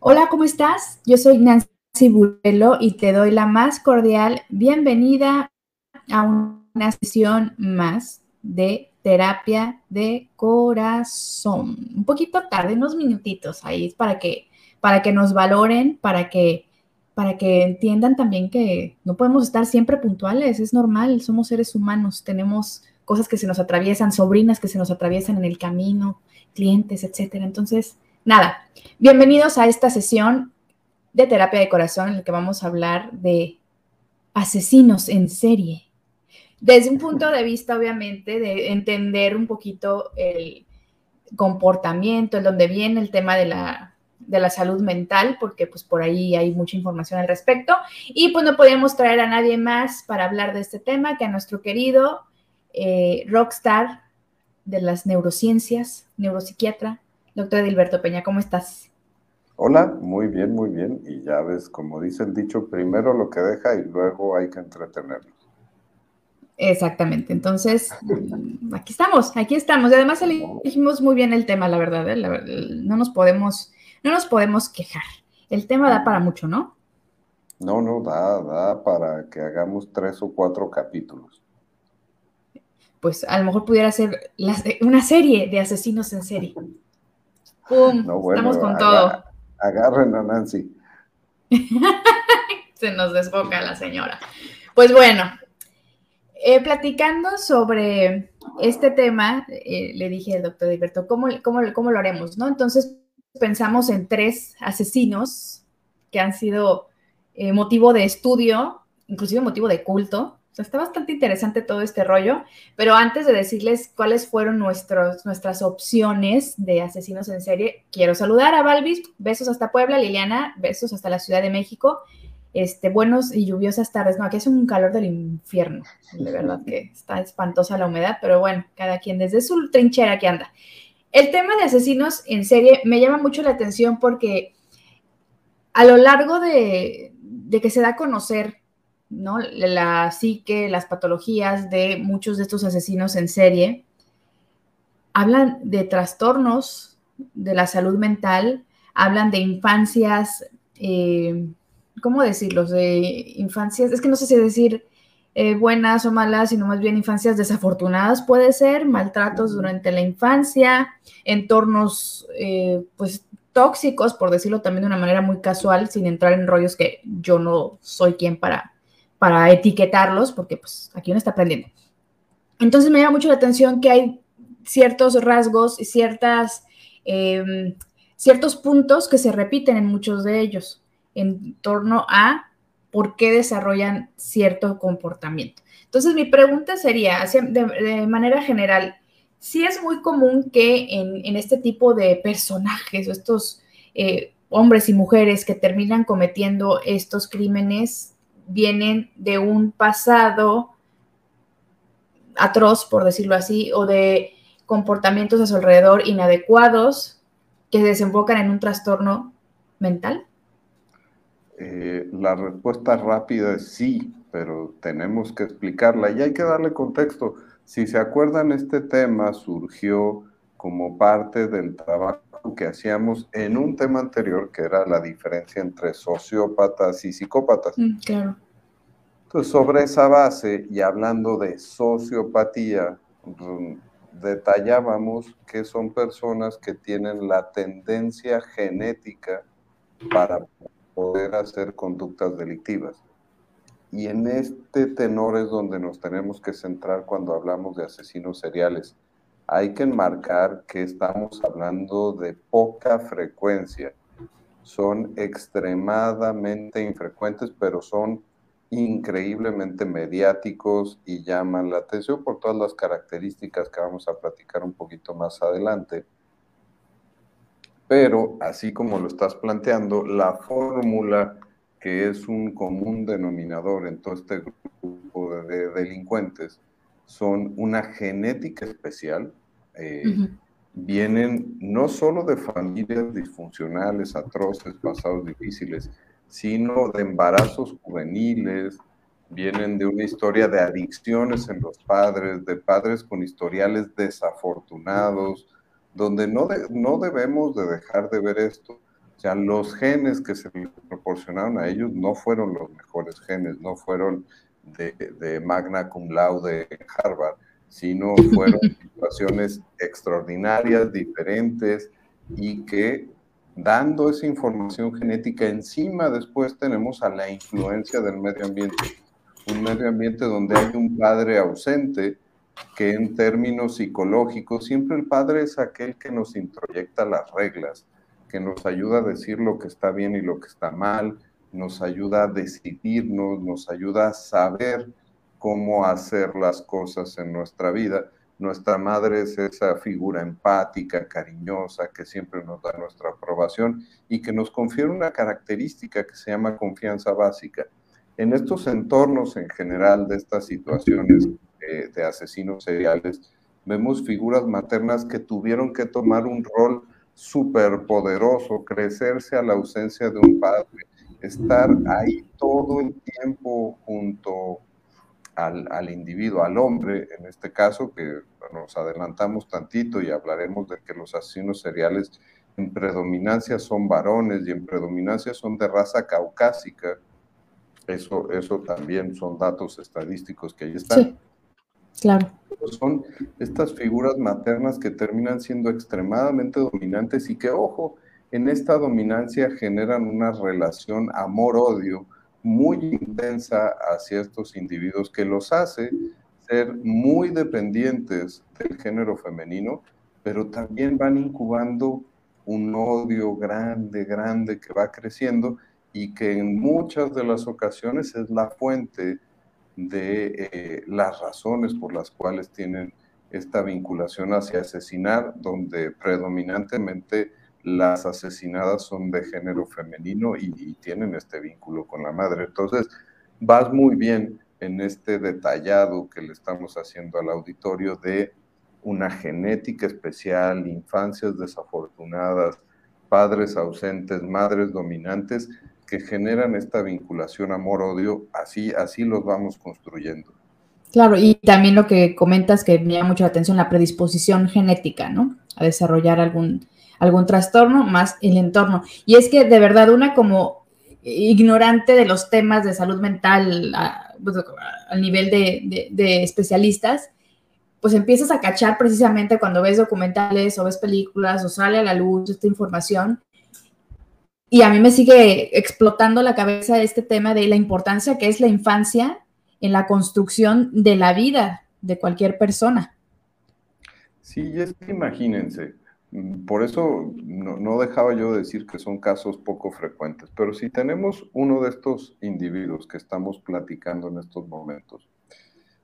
Hola, ¿cómo estás? Yo soy Nancy Burelo y te doy la más cordial bienvenida a una sesión más de terapia de corazón. Un poquito tarde, unos minutitos ahí para que para que nos valoren, para que para que entiendan también que no podemos estar siempre puntuales, es normal, somos seres humanos, tenemos cosas que se nos atraviesan, sobrinas que se nos atraviesan en el camino, clientes, etcétera. Entonces, nada, bienvenidos a esta sesión de terapia de corazón en la que vamos a hablar de asesinos en serie. Desde un punto de vista, obviamente, de entender un poquito el comportamiento, el donde viene el tema de la de la salud mental, porque pues por ahí hay mucha información al respecto. Y pues no podíamos traer a nadie más para hablar de este tema que a nuestro querido eh, rockstar de las neurociencias, neuropsiquiatra, doctor Edilberto Peña. ¿Cómo estás? Hola, muy bien, muy bien. Y ya ves, como dice el dicho, primero lo que deja y luego hay que entretenerlo. Exactamente. Entonces, aquí estamos, aquí estamos. Y además elegimos muy bien el tema, la verdad. ¿eh? no nos podemos no nos podemos quejar. El tema da para mucho, ¿no? No, no, da, da para que hagamos tres o cuatro capítulos. Pues a lo mejor pudiera ser una serie de asesinos en serie. ¡Pum! Estamos con todo. Agarren a Nancy. Se nos desboca la señora. Pues bueno, eh, platicando sobre este tema, eh, le dije al doctor Alberto, ¿cómo, cómo, ¿cómo lo haremos? ¿no? Entonces, pensamos en tres asesinos que han sido eh, motivo de estudio, inclusive motivo de culto. Está bastante interesante todo este rollo, pero antes de decirles cuáles fueron nuestros, nuestras opciones de asesinos en serie, quiero saludar a Balvis, besos hasta Puebla, Liliana, besos hasta la Ciudad de México, este, buenos y lluviosas tardes, no, aquí es un calor del infierno, de verdad que está espantosa la humedad, pero bueno, cada quien desde su trinchera que anda. El tema de asesinos en serie me llama mucho la atención porque a lo largo de, que se da a conocer ¿no? la psique, las patologías de muchos de estos asesinos en serie, hablan de trastornos de la salud mental, hablan de infancias, eh, ¿cómo decirlo? De infancias, es que no sé si decir eh, buenas o malas, sino más bien infancias desafortunadas, puede ser, maltratos durante la infancia, entornos eh, pues tóxicos, por decirlo también de una manera muy casual, sin entrar en rollos que yo no soy quien para, para etiquetarlos, porque pues aquí uno está aprendiendo. Entonces me llama mucho la atención que hay ciertos rasgos y ciertas, em, ciertos puntos que se repiten en muchos de ellos en torno a por qué desarrollan cierto comportamiento. Entonces, mi pregunta sería, de, manera general, si es muy común que en, este tipo de personajes estos eh, hombres y mujeres que terminan cometiendo estos crímenes vienen de un pasado atroz, por decirlo así, o de comportamientos a su alrededor inadecuados que desembocan en un trastorno mental? Eh, la respuesta rápida es sí, pero tenemos que explicarla y hay que darle contexto. Si se acuerdan, este tema surgió como parte del trabajo que hacíamos en un tema anterior, que era la diferencia entre sociópatas y psicópatas. Mm, claro. Entonces, sobre esa base y hablando de sociopatía, mm, detallábamos que son personas que tienen la tendencia genética para poder hacer conductas delictivas. Y en este tenor es donde nos tenemos que centrar cuando hablamos de asesinos seriales. Hay que enmarcar que estamos hablando de poca frecuencia. Son extremadamente infrecuentes, pero son increíblemente mediáticos y llaman la atención por todas las características que vamos a platicar un poquito más adelante pero así como lo estás planteando, la fórmula que es un común denominador en todo este grupo de, delincuentes son una genética especial. Eh, vienen no solo de familias disfuncionales, atroces, pasados difíciles, sino de embarazos juveniles, vienen de una historia de adicciones en los padres, de padres con historiales desafortunados, donde no, no debemos de dejar de ver esto, O sea, los genes que se proporcionaron a ellos no fueron los mejores genes, no fueron de, de magna cum laude en Harvard, sino fueron situaciones extraordinarias, diferentes y que dando esa información genética encima después tenemos a la influencia del medio ambiente. Un medio ambiente donde hay un padre ausente que en términos psicológicos siempre el padre es aquel que nos introyecta las reglas, que nos ayuda a decir lo que está bien y lo que está mal, nos ayuda a decidirnos, nos ayuda a saber cómo hacer las cosas en nuestra vida. Nuestra madre es esa figura empática, cariñosa, que siempre nos da nuestra aprobación y que nos confiere una característica que se llama confianza básica. En estos entornos en general de estas situaciones de asesinos seriales, vemos figuras maternas que tuvieron que tomar un rol súper poderoso, crecerse a la ausencia de un padre, estar ahí todo el tiempo junto al, al, individuo, al hombre, en este caso, que nos adelantamos tantito y hablaremos de que los asesinos seriales en predominancia son varones y en predominancia son de raza caucásica. Eso, eso también son datos estadísticos que ahí están. Claro. Son estas figuras maternas que terminan siendo extremadamente dominantes y que, ojo, en esta dominancia generan una relación amor-odio muy intensa hacia estos individuos que los hace ser muy dependientes del género femenino, pero también van incubando un odio grande, grande que va creciendo y que en muchas de las ocasiones es la fuente de eh, las razones por las cuales tienen esta vinculación hacia asesinar, donde predominantemente las asesinadas son de género femenino y, tienen este vínculo con la madre. Entonces, vas muy bien en este detallado que le estamos haciendo al auditorio de una genética especial, infancias desafortunadas, padres ausentes, madres dominantes, que generan esta vinculación amor-odio, así, así los vamos construyendo. Claro, y también lo que comentas que me llama mucho la atención, la predisposición genética, ¿no? A desarrollar algún, algún trastorno más el entorno. Y es que de verdad una como ignorante de los temas de salud mental pues, al nivel de, especialistas, pues empiezas a cachar precisamente cuando ves documentales o ves películas o sale a la luz esta información y a mí me sigue explotando la cabeza este tema de la importancia que es la infancia en la construcción de la vida de cualquier persona. Sí, es que imagínense, por eso no, dejaba yo de decir que son casos poco frecuentes, pero si tenemos uno de estos individuos que estamos platicando en estos momentos,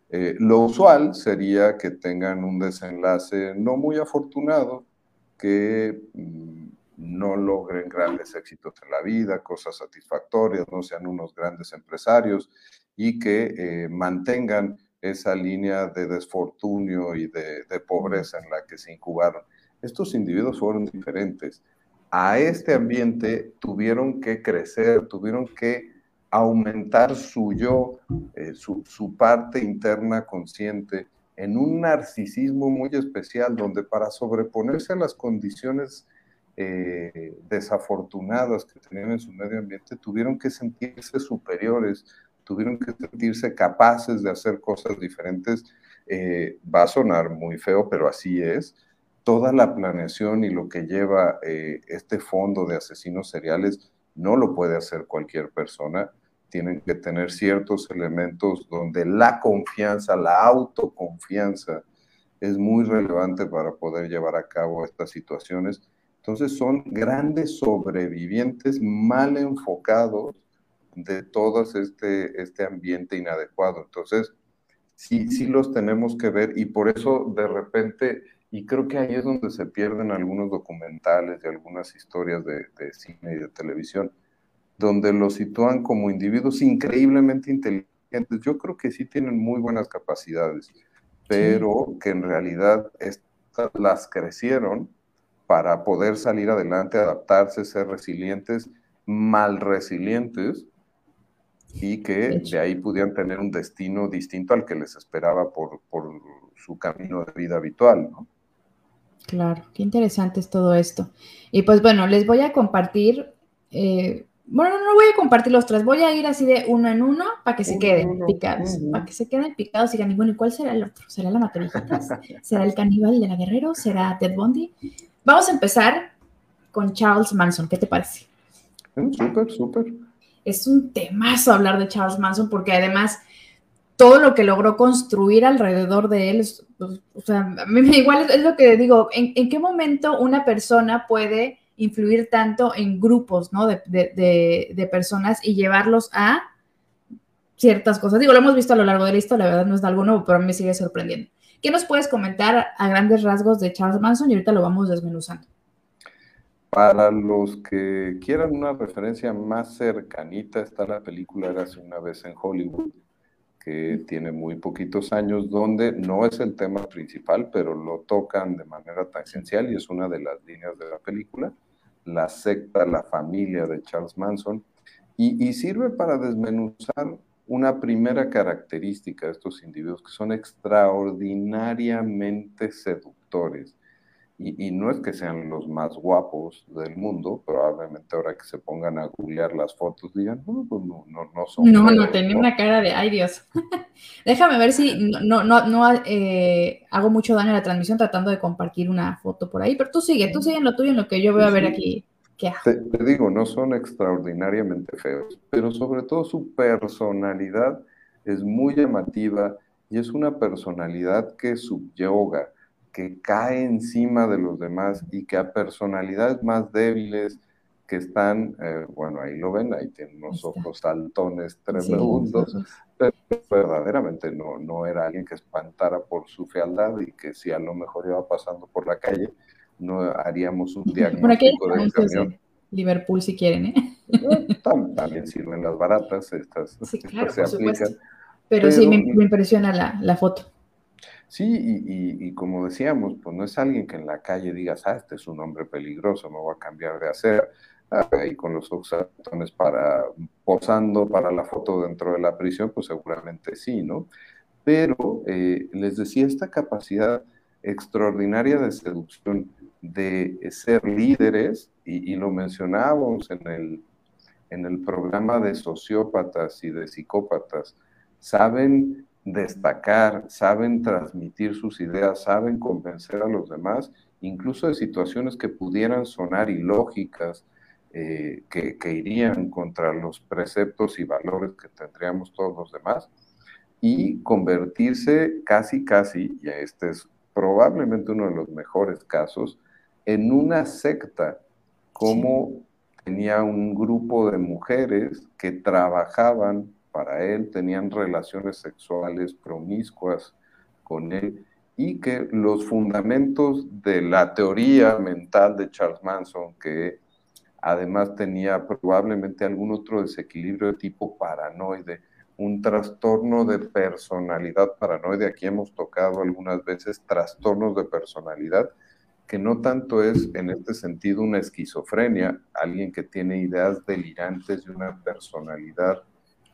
eh, lo usual sería que tengan un desenlace no muy afortunado, que mm, no logren grandes éxitos en la vida, cosas satisfactorias, no sean unos grandes empresarios y que eh, mantengan esa línea de desfortunio y de, de, pobreza en la que se incubaron. Estos individuos fueron diferentes. A este ambiente tuvieron que crecer, tuvieron que aumentar su yo, eh, su, parte interna consciente, en un narcisismo muy especial, donde para sobreponerse a las condiciones eh, desafortunadas que tenían en su medio ambiente tuvieron que sentirse superiores, tuvieron que sentirse capaces de hacer cosas diferentes. Eh, va a sonar muy feo, pero así es. Toda la planeación y lo que lleva eh, este fondo de asesinos seriales no lo puede hacer cualquier persona. Tienen que tener ciertos elementos donde la confianza, la autoconfianza es muy relevante para poder llevar a cabo estas situaciones entonces son grandes sobrevivientes mal enfocados de todo este, este ambiente inadecuado. Entonces, sí, sí los tenemos que ver y por eso de repente, y creo que ahí es donde se pierden algunos documentales y algunas historias de, de cine y de televisión, donde los sitúan como individuos increíblemente inteligentes. Yo creo que sí tienen muy buenas capacidades, pero sí. que en realidad estas las crecieron para poder salir adelante, adaptarse, ser resilientes, mal resilientes y que de ahí pudieran tener un destino distinto al que les esperaba por, por su camino de vida habitual, ¿no? Claro, qué interesante es todo esto. Y pues bueno, les voy a compartir, eh, bueno, no voy a compartir los tres, voy a ir así de uno en uno para que se queden picados, para que se queden picados y digan, bueno, ¿y cuál será el otro? ¿Será la? ¿Será el caníbal de la Guerrero? ¿Será Ted Bundy? Vamos a empezar con Charles Manson, ¿qué te parece? Mm, súper, súper. Es un temazo hablar de Charles Manson porque además todo lo que logró construir alrededor de él, pues, o sea, a mí igual es, lo que digo, ¿en, qué momento una persona puede influir tanto en grupos, ¿no? De, de, personas y llevarlos a ciertas cosas. Digo, lo hemos visto a lo largo de la historia, la verdad no es algo nuevo, pero a mí me sigue sorprendiendo. ¿Qué nos puedes comentar a grandes rasgos de Charles Manson? Y ahorita lo vamos desmenuzando. Para los que quieran una referencia más cercanita, está la película Érase una vez en Hollywood, que tiene muy poquitos años, donde no es el tema principal, pero lo tocan de manera tan esencial y es una de las líneas de la película, la secta, la familia de Charles Manson, y, y sirve para desmenuzar una primera característica de estos individuos que son extraordinariamente seductores y, no es que sean los más guapos del mundo, probablemente ahora que se pongan a googlear las fotos digan, no, pues no, no, no son. No, no, tenía una cara de, ay Dios. Déjame ver si no, no, no eh, hago mucho daño a la transmisión tratando de compartir una foto por ahí, pero tú sigue, tú sigue en lo tuyo, en lo que yo voy a ver aquí. ¿Qué te, te digo, no son extraordinariamente feos, pero sobre todo su personalidad es muy llamativa y es una personalidad que subyoga que cae encima de los demás y que a personalidades más débiles que están, eh, bueno, ahí lo ven, ahí tienen unos ojos saltones tremendos, pero verdaderamente no, no era alguien que espantara por su fealdad y que si a lo mejor iba pasando por la calle, no haríamos un diagnóstico de camión. Liverpool si quieren, ¿eh? También sirven las baratas, estas, se aplican. Pero, sí, me, impresiona la, la foto. Sí, y, como decíamos, pues no es alguien que en la calle digas, ah, este es un hombre peligroso, me voy a cambiar de hacer, ahí con los ojos para posando para la foto dentro de la prisión, pues seguramente sí, ¿no? Pero eh, les decía, esta capacidad extraordinaria de seducción, de ser líderes, y, y lo mencionábamos en el, en el programa de sociópatas y de psicópatas, saben destacar, saben transmitir sus ideas, saben convencer a los demás, incluso de situaciones que pudieran sonar ilógicas, eh, que, irían contra los preceptos y valores que tendríamos todos los demás, y convertirse casi, casi, y este es probablemente uno de los mejores casos, en una secta, como tenía un grupo de mujeres que trabajaban para él, tenían relaciones sexuales promiscuas con él y que los fundamentos de la teoría mental de Charles Manson, que además tenía probablemente algún otro desequilibrio de tipo paranoide, un trastorno de personalidad paranoide, aquí hemos tocado algunas veces trastornos de personalidad, que no tanto es en este sentido una esquizofrenia, alguien que tiene ideas delirantes de una personalidad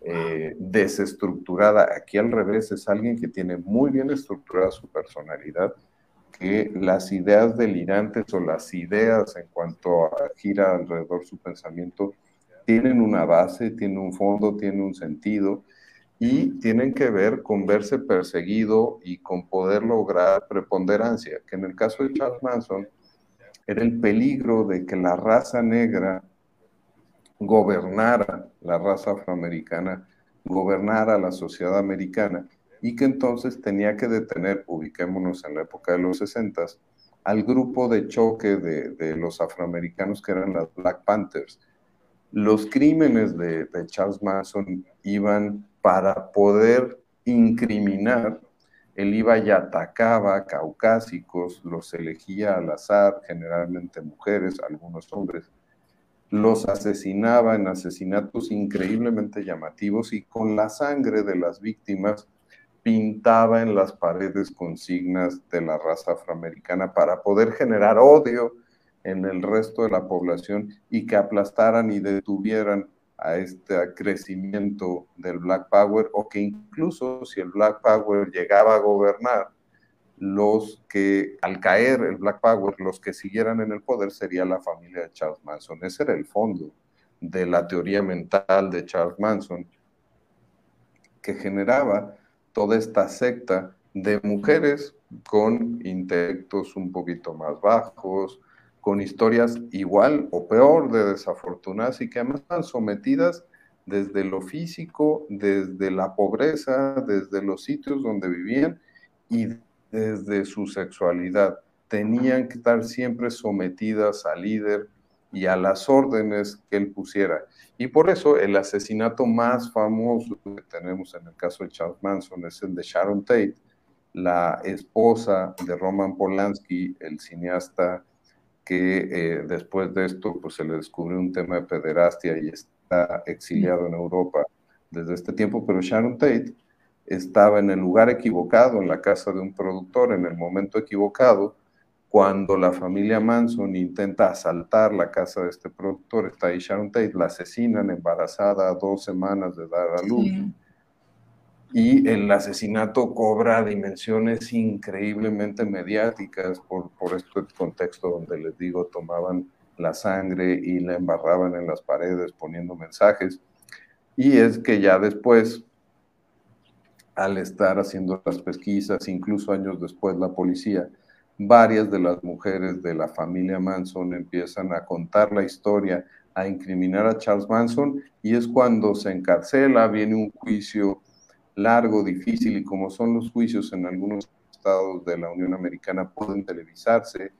eh, desestructurada. Aquí al revés, es alguien que tiene muy bien estructurada su personalidad, que las ideas delirantes o las ideas en cuanto gira alrededor su pensamiento tienen una base, tienen un fondo, tienen un sentido y tienen que ver con verse perseguido y con poder lograr preponderancia, que en el caso de Charles Manson era el peligro de que la raza negra gobernara la raza afroamericana, gobernara la sociedad americana y que entonces tenía que detener, ubiquémonos en la época de los 60, al grupo de choque de, los afroamericanos que eran las Black Panthers. Los crímenes de, Charles Manson iban para poder incriminar, él iba y atacaba caucásicos, los elegía al azar, generalmente mujeres, algunos hombres, los asesinaba en asesinatos increíblemente llamativos y con la sangre de las víctimas pintaba en las paredes consignas de la raza afroamericana para poder generar odio en el resto de la población y que aplastaran y detuvieran a este crecimiento del Black Power o que incluso si el Black Power llegaba a gobernar, los que al caer el Black Power, los que siguieran en el poder sería la familia de Charles Manson. Ese era el fondo de la teoría mental de Charles Manson, que generaba toda esta secta de mujeres con intelectos un poquito más bajos, con historias igual o peor de desafortunadas y que además están sometidas desde lo físico, desde la pobreza, desde los sitios donde vivían y desde su sexualidad. Tenían que estar siempre sometidas al líder y a las órdenes que él pusiera. Y por eso el asesinato más famoso que tenemos en el caso de Charles Manson es el de Sharon Tate, la esposa de Roman Polanski, el cineasta que eh, después de esto pues, se le descubrió un tema de pederastia y está exiliado en Europa desde este tiempo, pero Sharon Tate estaba en el lugar equivocado, en la casa de un productor, en el momento equivocado, cuando la familia Manson intenta asaltar la casa de este productor, está ahí Sharon Tate, la asesinan embarazada a dos semanas de dar a luz. Y el asesinato cobra dimensiones increíblemente mediáticas por, por este contexto donde les digo, tomaban la sangre y la embarraban en las paredes poniendo mensajes. Y es que ya después al estar haciendo las pesquisas, incluso años después la policía, varias de las mujeres de la familia Manson empiezan a contar la historia, a incriminar a Charles Manson y es cuando se encarcela, viene un juicio largo, difícil y como son los juicios en algunos estados de la Unión Americana pueden televisarse,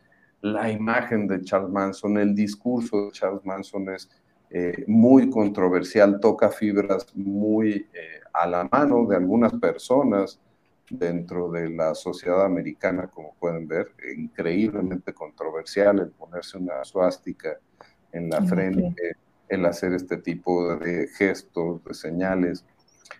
la imagen de Charles Manson, el discurso de Charles Manson es eh, muy controversial, toca fibras muy eh, a la mano de algunas personas dentro de la sociedad americana, como pueden ver, increíblemente controversial el ponerse una suástica en la frente, el hacer este tipo de gestos, de señales,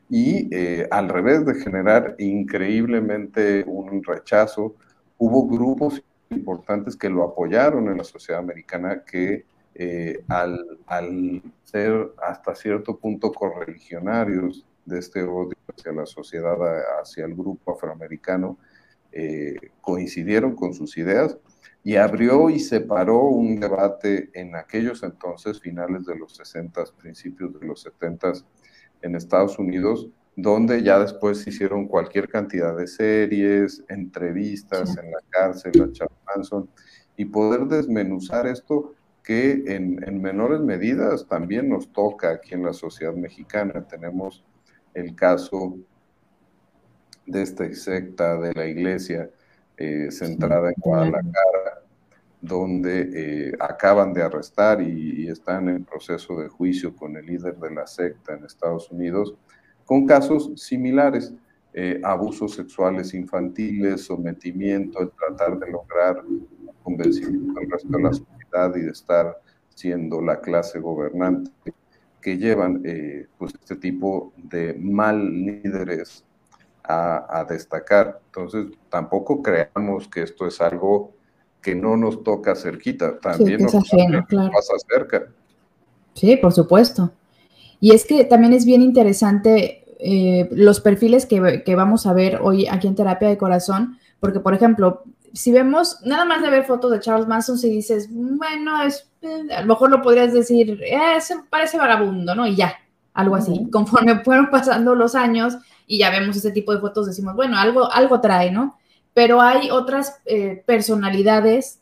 y eh, al revés de generar increíblemente un rechazo, hubo grupos importantes que lo apoyaron en la sociedad americana que eh, al, al, ser hasta cierto punto correligionarios de este odio hacia la sociedad, hacia el grupo afroamericano, eh, coincidieron con sus ideas y abrió y separó un debate en aquellos entonces, finales de los 60, principios de los 70 en Estados Unidos, donde ya después se hicieron cualquier cantidad de series, entrevistas en la cárcel a Charles Manson, y poder desmenuzar esto que en, menores medidas también nos toca aquí en la sociedad mexicana. Tenemos el caso de esta secta de la iglesia eh, centrada en Guadalajara, donde eh, acaban de arrestar y, están en proceso de juicio con el líder de la secta en Estados Unidos, con casos similares, eh, abusos sexuales infantiles, sometimiento, el tratar de lograr convencimiento del resto de la sociedad y de estar siendo la clase gobernante que llevan eh, pues este tipo de mal líderes a, destacar. Entonces, tampoco creamos que esto es algo que no nos toca cerquita, también nos, pasa cerca. Sí, por supuesto. Y es que también es bien interesante eh, los perfiles que, que, vamos a ver hoy aquí en Terapia de Corazón, porque, por ejemplo, si vemos, nada más de ver fotos de Charles Manson, si dices, bueno, es, a lo mejor lo podrías decir, eh, parece vagabundo, ¿no? Y ya, algo así. Conforme fueron pasando los años y ya vemos ese tipo de fotos, decimos, bueno, algo, algo trae, ¿no? Pero hay otras eh, personalidades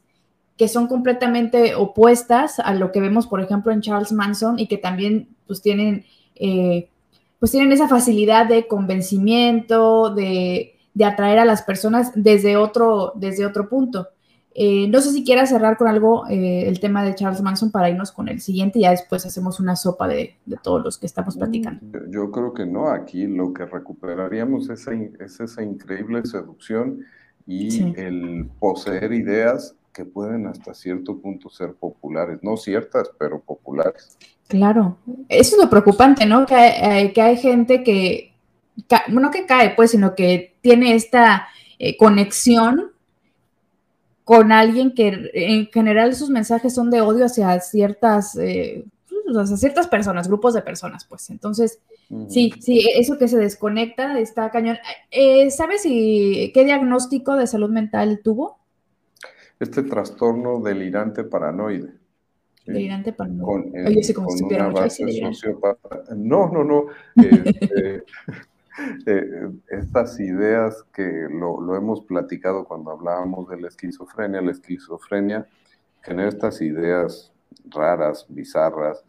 que son completamente opuestas a lo que vemos, por ejemplo, en Charles Manson y que también, pues, tienen, pues, tienen esa facilidad de convencimiento, de de atraer a las personas desde otro, desde otro punto. Eh, no sé si quieras cerrar con algo eh, el tema de Charles Manson para irnos con el siguiente y ya después hacemos una sopa de, todos los que estamos mm, platicando. Yo creo que no, aquí lo que recuperaríamos es, es esa increíble seducción y el poseer ideas que pueden hasta cierto punto ser populares, no ciertas, pero populares. Claro, eso es lo preocupante, ¿no? Que eh, que hay gente que no que cae, pues, sino que tiene esta eh, conexión con alguien que en general sus mensajes son de odio hacia ciertas, eh, pues, hacia ciertas personas, grupos de personas, pues. Entonces, Sí, sí, e, eso que se desconecta está cañón. Eh, ¿Sabes si, qué diagnóstico de salud mental tuvo? Este trastorno delirante paranoide. Delirante paranoide. Con, Oye, sí, como una base. No, no, no. Este, eh, estas ideas que lo, lo, hemos platicado cuando hablábamos de la esquizofrenia, la esquizofrenia genera estas ideas raras, bizarras,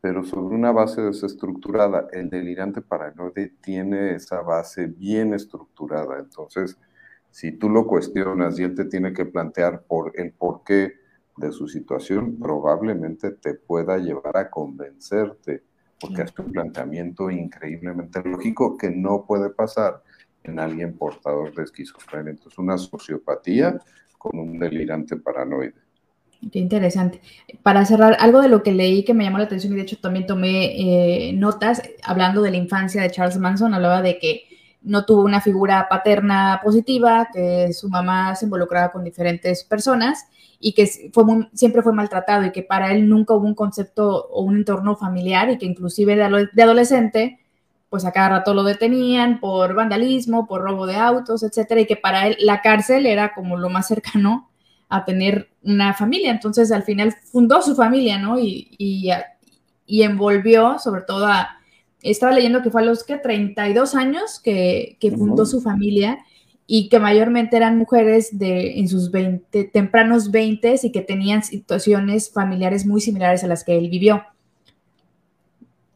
pero sobre una base desestructurada. El delirante paranoide tiene esa base bien estructurada. Entonces, si tú lo cuestionas y él te tiene que plantear por el porqué de su situación, probablemente te pueda llevar a convencerte, porque es un planteamiento increíblemente lógico que no puede pasar en alguien portador de esquizofrenia. Entonces, una sociopatía con un delirante paranoide. Qué interesante. Para cerrar, algo de lo que leí que me llamó la atención y de hecho también tomé eh, notas hablando de la infancia de Charles Manson, hablaba de que no tuvo una figura paterna positiva, que su mamá se involucraba con diferentes personas y que siempre fue maltratado y que para él nunca hubo un concepto o un entorno familiar y que inclusive de, adolescente, pues a cada rato lo detenían por vandalismo, por robo de autos, etcétera, y que para él la cárcel era como lo más cercano a tener una familia. Entonces, al final fundó su familia, ¿no? Y, y, envolvió, sobre todo a, estaba leyendo que fue a los que 32 años que, que fundó su familia y que mayormente eran mujeres de en sus 20, tempranos 20 y que tenían situaciones familiares muy similares a las que él vivió.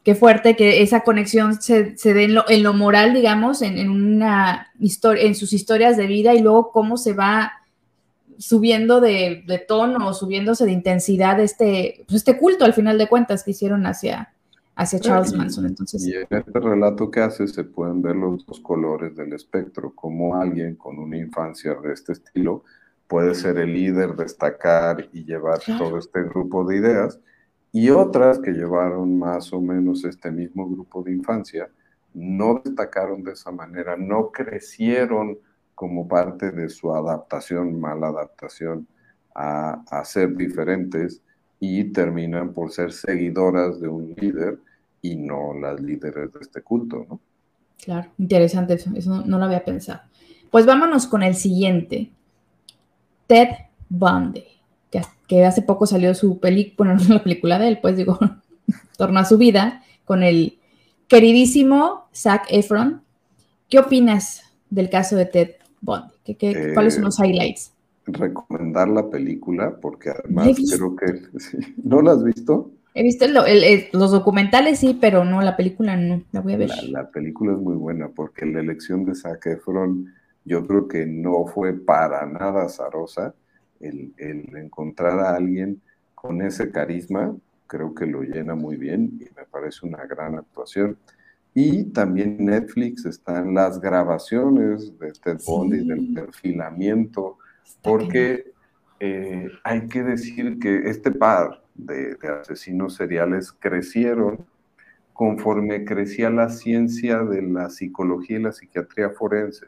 Qué fuerte que esa conexión se, se dé en lo, en lo, moral, digamos, en, en una historia, en sus historias de vida y luego cómo se va subiendo de, tono o subiéndose de intensidad este, pues este culto al final de cuentas que hicieron hacia, hacia Charles Manson. Entonces, y en este relato que hace se pueden ver los dos colores del espectro, como alguien con una infancia de este estilo puede ser el líder, destacar y llevar todo este grupo de ideas, y otras que llevaron más o menos este mismo grupo de infancia, no destacaron de esa manera, no crecieron como parte de su adaptación, mala adaptación a, a, ser diferentes y terminan por ser seguidoras de un líder y no las líderes de este culto, ¿no? Claro, interesante eso, eso no, lo había pensado. Pues vámonos con el siguiente, Ted Bundy, que, que hace poco salió su película, bueno, no la película de él, pues digo, torna su vida, con el queridísimo Zac Efron. ¿Qué opinas del caso de Ted Bond? ¿Qué, cuáles son los eh, highlights? Recomendar la película, porque además creo que... ¿No la has visto? He visto los documentales, sí, pero no, la película no, la voy a ver. La, película es muy buena, porque la elección de Zac Efron yo creo que no fue para nada azarosa el, el encontrar a alguien con ese carisma, creo que lo llena muy bien y me parece una gran actuación. Y también Netflix están las grabaciones de Ted Bundy, del perfilamiento, porque eh, hay que decir que este par de, asesinos seriales crecieron conforme crecía la ciencia de la psicología y la psiquiatría forense.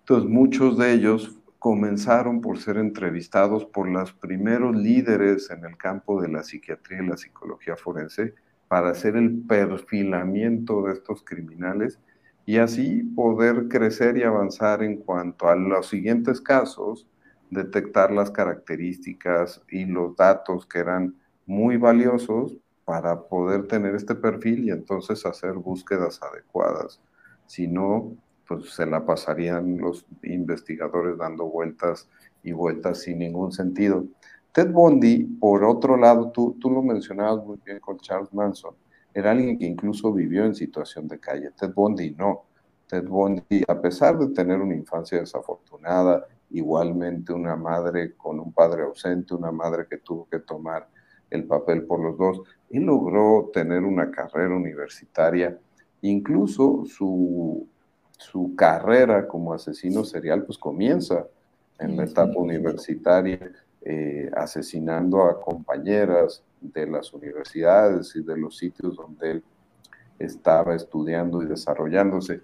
Entonces muchos de ellos comenzaron por ser entrevistados por los primeros líderes en el campo de la psiquiatría y la psicología forense, para hacer el perfilamiento de estos criminales y así poder crecer y avanzar en cuanto a los siguientes casos, detectar las características y los datos que eran muy valiosos para poder tener este perfil y entonces hacer búsquedas adecuadas. Si no, pues se la pasarían los investigadores dando vueltas y vueltas sin ningún sentido. Ted Bundy, por otro lado, tú, tú lo mencionabas muy bien con Charles Manson, era alguien que incluso vivió en situación de calle. Ted Bundy no. Ted Bundy, a pesar de tener una infancia desafortunada, igualmente una madre con un padre ausente, una madre que tuvo que tomar el papel por los dos, él logró tener una carrera universitaria, incluso su, su carrera como asesino serial pues comienza en la etapa universitaria eh, asesinando a compañeras de las universidades y de los sitios donde él estaba estudiando y desarrollándose.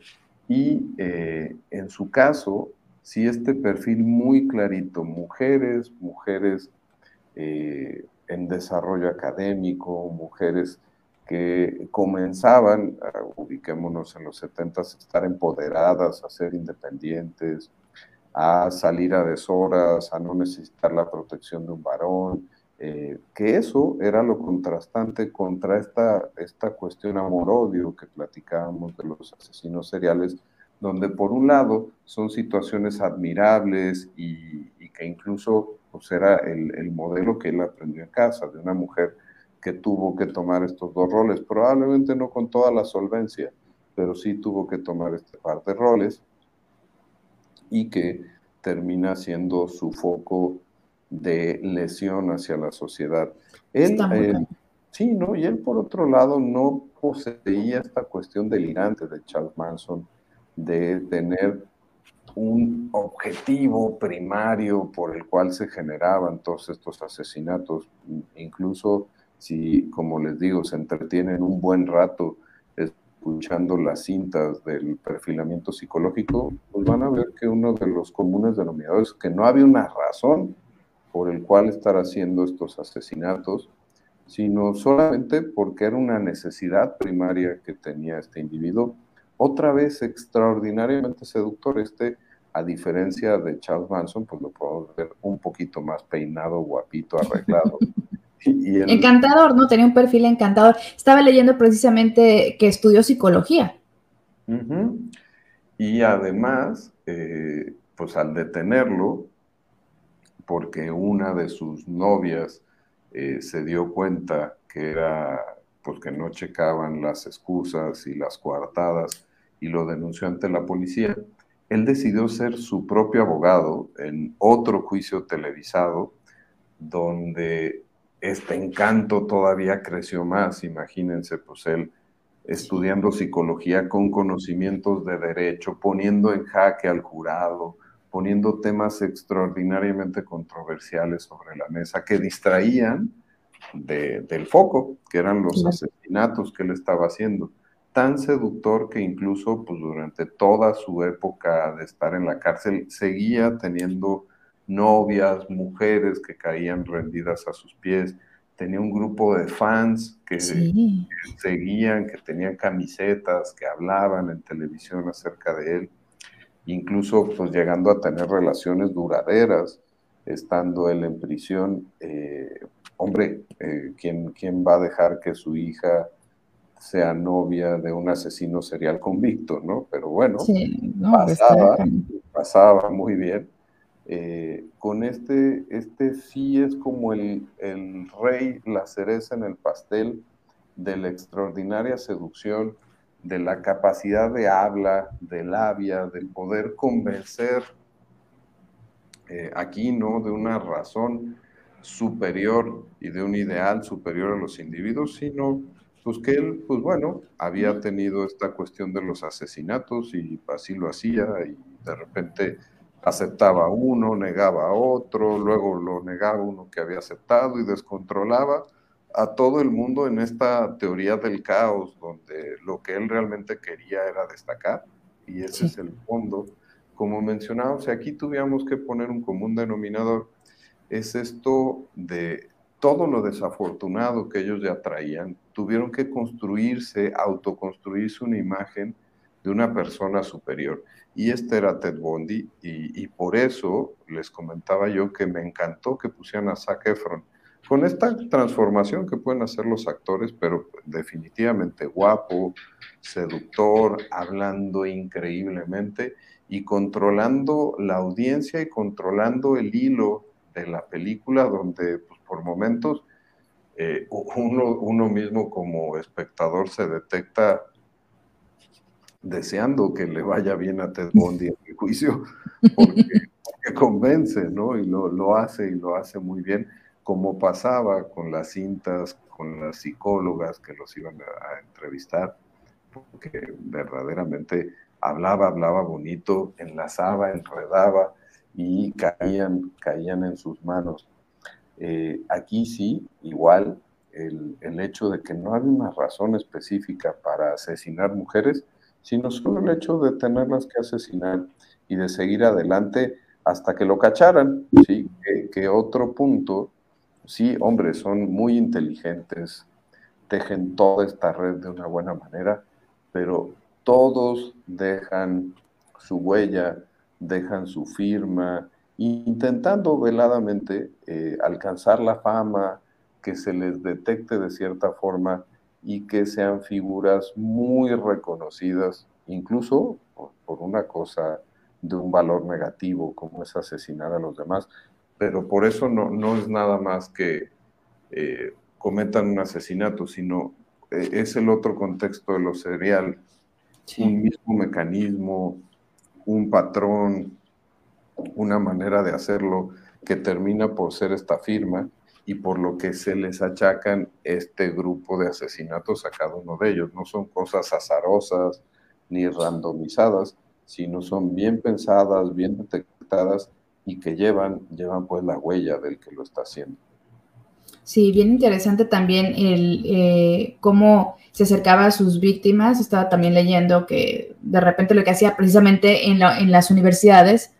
Y eh, en su caso, sí este perfil muy clarito, mujeres, mujeres eh, en desarrollo académico, mujeres que comenzaban, ubiquémonos en los 70, a estar empoderadas, a ser independientes, a salir a deshoras, a no necesitar la protección de un varón, eh, que eso era lo contrastante contra esta, esta cuestión amor-odio que platicábamos de los asesinos seriales, donde por un lado son situaciones admirables y, que incluso pues, era el, el modelo que él aprendió en casa, de una mujer que tuvo que tomar estos dos roles, probablemente no con toda la solvencia, pero sí tuvo que tomar este par de roles y que termina siendo su foco de lesión hacia la sociedad. Él, eh, sí, ¿no? Y él por otro lado no poseía esta cuestión delirante de Charles Manson de tener un objetivo primario por el cual se generaban todos estos asesinatos, incluso si, como les digo, se entretienen un buen rato escuchando las cintas del perfilamiento psicológico, pues van a ver que uno de los comunes denominadores es que no había una razón por el cual estar haciendo estos asesinatos, sino solamente porque era una necesidad primaria que tenía este individuo. Otra vez extraordinariamente seductor, este, a diferencia de Charles Manson, pues lo podemos ver un poquito más peinado, guapito, arreglado. Encantador, ¿no? Tenía un perfil encantador. Estaba leyendo precisamente que estudió psicología. Y además, eh, pues al detenerlo, porque una de sus novias eh, se dio cuenta que era, pues que no checaban las excusas y las coartadas y lo denunció ante la policía, él decidió ser su propio abogado en otro juicio televisado donde este encanto todavía creció más. Imagínense, pues él estudiando psicología con conocimientos de derecho, poniendo en jaque al jurado, poniendo temas extraordinariamente controversiales sobre la mesa que distraían del foco, que eran los asesinatos que él estaba haciendo. Tan seductor que incluso pues, durante toda su época de estar en la cárcel seguía teniendo novias, mujeres que caían rendidas a sus pies. Tenía un grupo de fans que, seguían, que tenían camisetas, que hablaban en televisión acerca de él, incluso pues llegando a tener relaciones duraderas, estando él en prisión. Eh, hombre, eh, ¿quién, ¿quién va a dejar que su hija sea novia de un asesino serial convicto, ¿no? Pero bueno, pasaba, pasaba muy bien. Eh, con este, este sí es como el, el, rey, la cereza en el pastel de la extraordinaria seducción, de la capacidad de habla, de labia, de poder convencer eh, aquí, ¿no? De una razón superior y de un ideal superior a los individuos, sino pues que él, pues bueno, había tenido esta cuestión de los asesinatos y así lo hacía y de repente aceptaba uno, negaba a otro, luego lo negaba uno que había aceptado y descontrolaba a todo el mundo en esta teoría del caos, donde lo que él realmente quería era destacar, y ese es el fondo. Como mencionábamos, aquí tuvíamos que poner un común denominador, es esto de todo lo desafortunado que ellos ya traían, tuvieron que construirse, autoconstruirse una imagen de una persona superior. Y este era Ted Bundy, y, por eso les comentaba yo que me encantó que pusieran a Zac Efron con esta transformación que pueden hacer los actores, pero definitivamente guapo, seductor, hablando increíblemente y controlando la audiencia y controlando el hilo de la película, donde pues, por momentos eh, uno, mismo como espectador se detecta deseando que le vaya bien a Ted Bundy en el juicio, porque, convence, ¿no? Y lo, lo, hace y lo hace muy bien, como pasaba con las cintas, con las psicólogas que los iban a, entrevistar, porque verdaderamente hablaba, hablaba bonito, enlazaba, enredaba y caían, caían en sus manos. Eh, aquí sí, igual, el, hecho de que no había una razón específica para asesinar mujeres, sino solo el hecho de tenerlas que asesinar y de seguir adelante hasta que lo cacharan, ¿sí? Que, otro punto, sí, hombre, son muy inteligentes, tejen toda esta red de una buena manera, pero todos dejan su huella, dejan su firma, intentando veladamente eh, alcanzar la fama, que se les detecte de cierta forma y que sean figuras muy reconocidas, incluso por, una cosa de un valor negativo como es asesinar a los demás. Pero por eso no, no es nada más que eh, cometan un asesinato, sino eh, es el otro contexto de lo serial, un mismo mecanismo, un patrón, una manera de hacerlo que termina por ser esta firma y por lo que se les achacan este grupo de asesinatos a cada uno de ellos. No son cosas azarosas ni randomizadas, sino son bien pensadas, bien detectadas y que llevan, llevan pues la huella del que lo está haciendo. Sí, bien interesante también el eh, cómo se acercaba a sus víctimas. Estaba también leyendo que de repente lo que hacía precisamente en, las universidades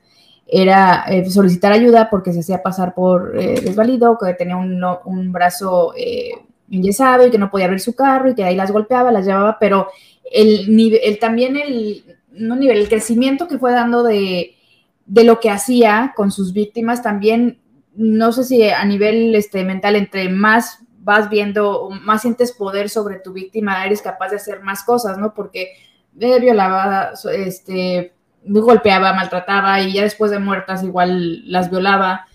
era eh, solicitar ayuda porque se hacía pasar por eh, desvalido, que tenía un, brazo eh, enyesado y que no podía abrir su carro y que ahí las golpeaba, las llevaba, pero el, el también el, nivel, el crecimiento que fue dando de, de lo que hacía con sus víctimas también no sé si a nivel este, mental, entre más vas viendo, más sientes poder sobre tu víctima, eres capaz de hacer más cosas, ¿no? Porque violaba, este, golpeaba, maltrataba y ya después de muertas igual las violaba.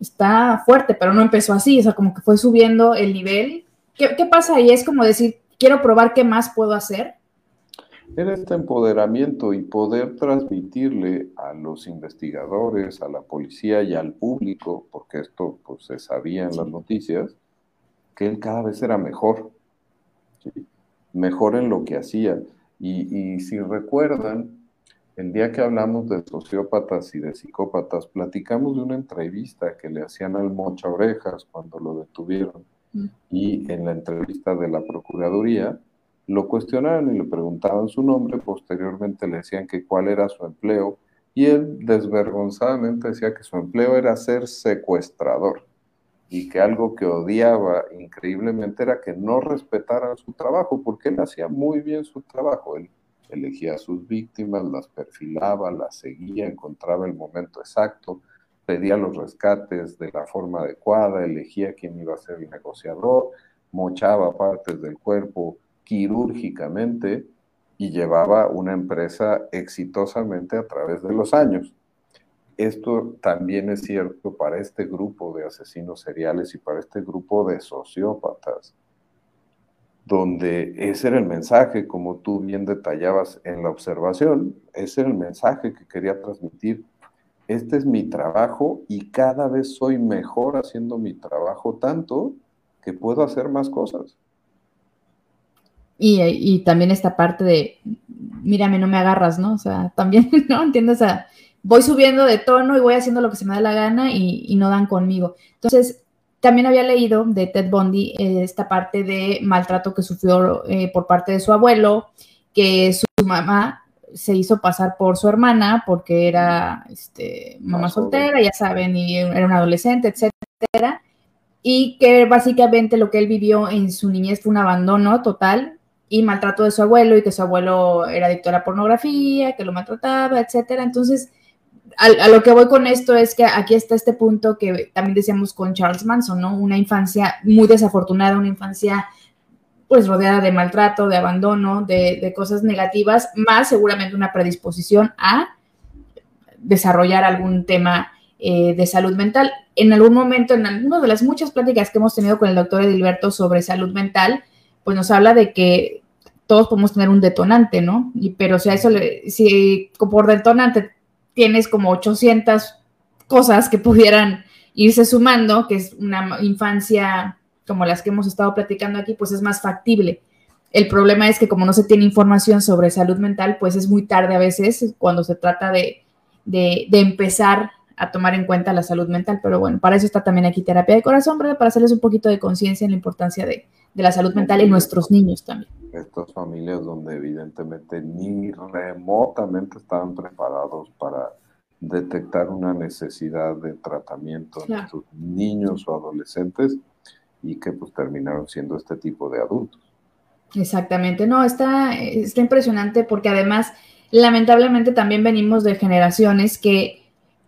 Está fuerte, pero no empezó así, o sea, como que fue subiendo el nivel. ¿Qué, qué pasa ahí? Es como decir, quiero probar qué más puedo hacer era este empoderamiento y poder transmitirle a los investigadores, a la policía y al público, porque esto pues, se sabía en las noticias, que él cada vez era mejor, mejor en lo que hacía. Y, si recuerdan, el día que hablamos de sociópatas y de psicópatas, platicamos de una entrevista que le hacían al Mocha Orejas cuando lo detuvieron. Mm. Y en la entrevista de la Procuraduría, lo cuestionaron y le preguntaban su nombre, posteriormente le decían que cuál era su empleo y él desvergonzadamente decía que su empleo era ser secuestrador y que algo que odiaba increíblemente era que no respetaran su trabajo, porque él hacía muy bien su trabajo. Él elegía a sus víctimas, las perfilaba, las seguía, encontraba el momento exacto, pedía los rescates de la forma adecuada, elegía quién iba a ser el negociador, mochaba partes del cuerpo quirúrgicamente y llevaba una empresa exitosamente a través de los años. Esto también es cierto para este grupo de asesinos seriales y para este grupo de sociópatas, donde ese era el mensaje, como tú bien detallabas en la observación, ese era el mensaje que quería transmitir. Este es mi trabajo y cada vez soy mejor haciendo mi trabajo tanto que puedo hacer más cosas. Y, también esta parte de, mírame, no me agarras, ¿no? O sea, también, ¿no? Entiendes? O voy subiendo de tono y voy haciendo lo que se me da la gana y, no dan conmigo. Entonces, también había leído de Ted Bundy eh, esta parte de maltrato que sufrió eh, por parte de su abuelo, que su mamá se hizo pasar por su hermana porque era este, mamá soltera, ya saben, y era un adolescente, etcétera, y que básicamente lo que él vivió en su niñez fue un abandono total y maltrato de su abuelo y que su abuelo era adicto a la pornografía, que lo maltrataba, etcétera. Entonces, a, lo que voy con esto es que aquí está este punto que también decíamos con Charles Manson, ¿no? Una infancia muy desafortunada, una infancia pues rodeada de maltrato, de abandono, de, cosas negativas, más seguramente una predisposición a desarrollar algún tema eh, de salud mental. En algún momento, en alguna de las muchas pláticas que hemos tenido con el doctor Edilberto sobre salud mental, pues nos habla de que todos podemos tener un detonante, ¿no? Y, pero si a eso, le, si por detonante tienes como 800 cosas que pudieran irse sumando, que es una infancia como las que hemos estado platicando aquí, pues es más factible. El problema es que como no se tiene información sobre salud mental, pues es muy tarde a veces cuando se trata de, de, de empezar a tomar en cuenta la salud mental. Pero bueno, para eso está también aquí terapia de corazón, ¿verdad? Para hacerles un poquito de conciencia en la importancia de, de la salud mental en nuestros niños también. Estas familias donde evidentemente ni remotamente estaban preparados para detectar una necesidad de tratamiento en sus niños o adolescentes y que pues terminaron siendo este tipo de adultos. Exactamente, no, está, está impresionante porque además, lamentablemente también venimos de generaciones que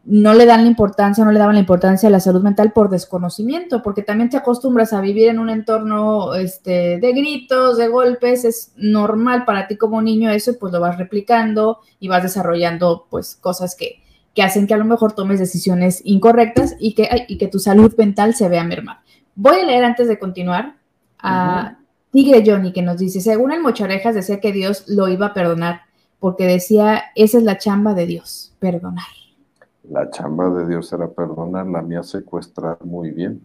no le dan la importancia, no le daban la importancia a la salud mental por desconocimiento, porque también te acostumbras a vivir en un entorno este, de gritos, de golpes, es normal para ti como niño eso, y pues lo vas replicando y vas desarrollando pues cosas que, que hacen que a lo mejor tomes decisiones incorrectas y que, y que tu salud mental se vea mermada. Voy a leer antes de continuar a Tigre Johnny que nos dice, según el Mocharejas decía que Dios lo iba a perdonar, porque decía, esa es la chamba de Dios, perdonar. La chamba de Dios era perdonar, la mía secuestrar muy bien.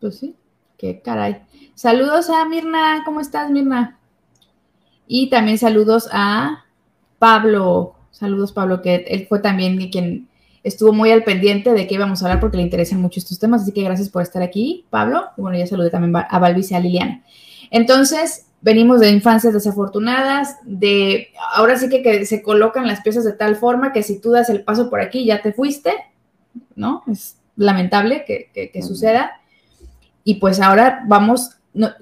Pues sí, qué caray. Saludos a Mirna, ¿cómo estás Mirna? Y también saludos a Pablo, saludos Pablo, que él fue también quien estuvo muy al pendiente de qué íbamos a hablar porque le interesan mucho estos temas, así que gracias por estar aquí, Pablo. Y bueno, ya saludé también a Balvis y a Liliana. Entonces, venimos de infancias desafortunadas, de ahora sí que, se colocan las piezas de tal forma que si tú das el paso por aquí ya te fuiste, ¿no? Es lamentable que, suceda. Y pues ahora vamos,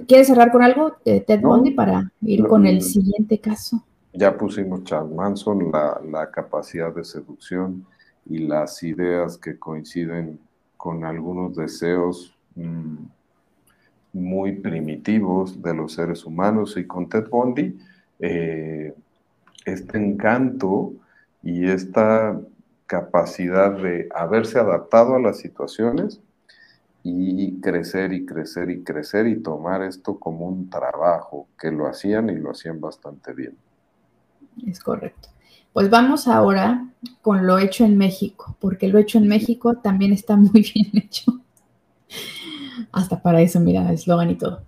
¿quieres cerrar con algo, Ted Bundy, para ir con el siguiente caso? Ya pusimos Charles Manson, la, capacidad de seducción y las ideas que coinciden con algunos deseos. Mm, muy primitivos de los seres humanos y con Ted Bundy eh, este encanto y esta capacidad de haberse adaptado a las situaciones y crecer y crecer y crecer y tomar esto como un trabajo, que lo hacían y lo hacían bastante bien. Es correcto. Pues vamos ahora con lo hecho en México, porque lo hecho en México también está muy bien hecho. Hasta para eso, mira, eslogan y todo.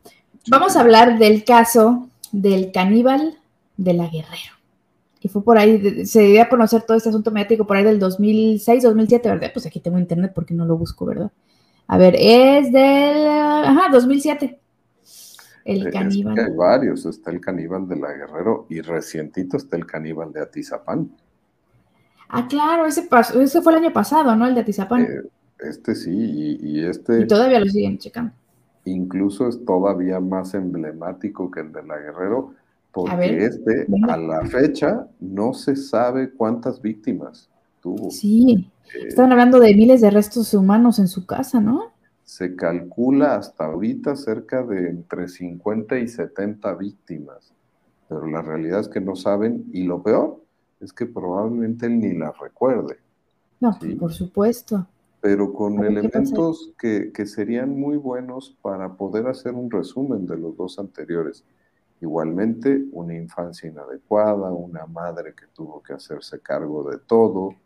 Vamos a hablar del caso del caníbal de la Guerrero. Que fue por ahí, se debía conocer todo este asunto mediático por ahí del 2006, 2007, ¿verdad? Pues aquí tengo internet porque no lo busco, ¿verdad? A ver, es del, ajá, 2007. El caníbal. hay varios, está el caníbal de la Guerrero y recientito está el caníbal de Atizapán. Ah, claro, ese, ese fue el año pasado, ¿no? El de Atizapán. Eh, este sí, y, este... Y todavía lo siguen checando. Incluso es todavía más emblemático que el de la Guerrero, porque este, a la fecha, no se sabe cuántas víctimas tuvo. Sí, eh, estaban hablando de miles de restos humanos en su casa, ¿no? Se calcula hasta ahorita cerca de entre 50 y 70 víctimas, pero la realidad es que no saben, y lo peor es que probablemente él ni las recuerde. No, por supuesto pero con elementos que, serían muy buenos para poder hacer un resumen de los dos anteriores. Igualmente, una infancia inadecuada, una madre que tuvo que hacerse cargo de todo,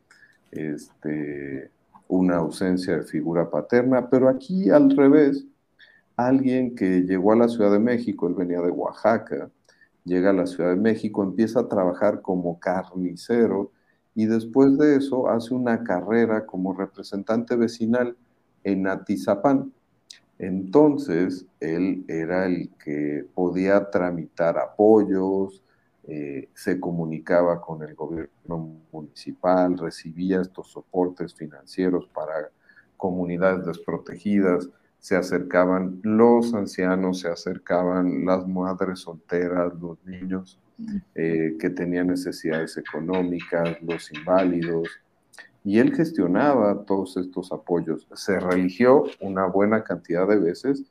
este, una ausencia de figura paterna, pero aquí al revés, alguien que llegó a la Ciudad de México, él venía de Oaxaca, llega a la Ciudad de México, empieza a trabajar como carnicero, y después de eso hace una carrera como representante vecinal en Atizapán. Entonces, él era el que podía tramitar apoyos, eh, se comunicaba con el gobierno municipal, recibía estos soportes financieros para comunidades desprotegidas, se acercaban los ancianos, se acercaban las madres solteras, los niños, eh, que tenían necesidades económicas, los inválidos, y él gestionaba todos estos apoyos. Se religió una buena cantidad de veces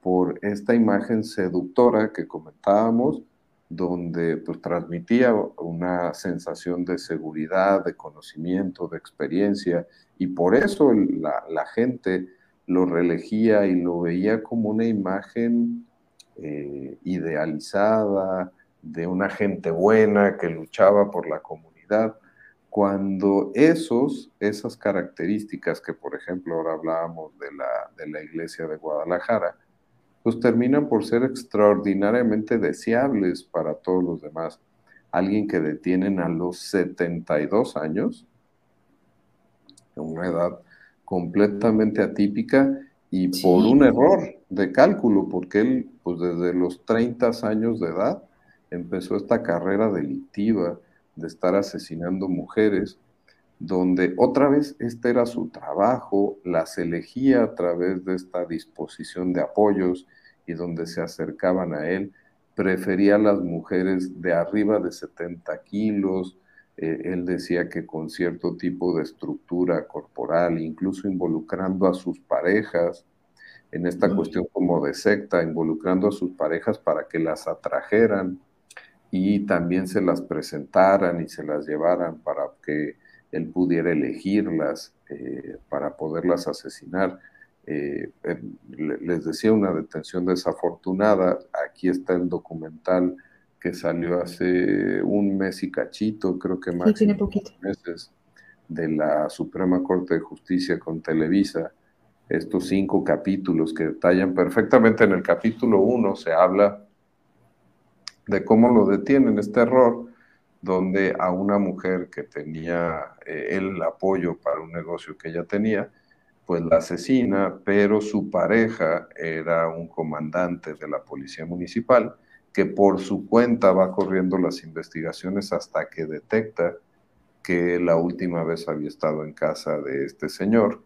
por esta imagen seductora que comentábamos, donde pues, transmitía una sensación de seguridad, de conocimiento, de experiencia, y por eso la, gente lo reelegía y lo veía como una imagen eh, idealizada, de una gente buena que luchaba por la comunidad, cuando esos, esas características que por ejemplo ahora hablábamos de la, de la iglesia de Guadalajara, pues terminan por ser extraordinariamente deseables para todos los demás. Alguien que detienen a los 72 años, una edad completamente atípica y por un error de cálculo, porque él, pues desde los 30 años de edad, empezó esta carrera delictiva de estar asesinando mujeres, donde otra vez este era su trabajo, las elegía a través de esta disposición de apoyos y donde se acercaban a él, prefería a las mujeres de arriba de 70 kilos, eh, él decía que con cierto tipo de estructura corporal, incluso involucrando a sus parejas, en esta cuestión como de secta, involucrando a sus parejas para que las atrajeran y también se las presentaran y se las llevaran para que él pudiera elegirlas eh, para poderlas asesinar. Eh, les decía una detención desafortunada, aquí está el documental que salió hace un mes y cachito, creo que más sí, meses, de la Suprema Corte de Justicia con Televisa, estos cinco capítulos que detallan perfectamente. En el capítulo uno se habla de cómo lo detienen este error donde a una mujer que tenía eh, el apoyo para un negocio que ella tenía, pues la asesina, pero su pareja era un comandante de la policía municipal que por su cuenta va corriendo las investigaciones hasta que detecta que la última vez había estado en casa de este señor.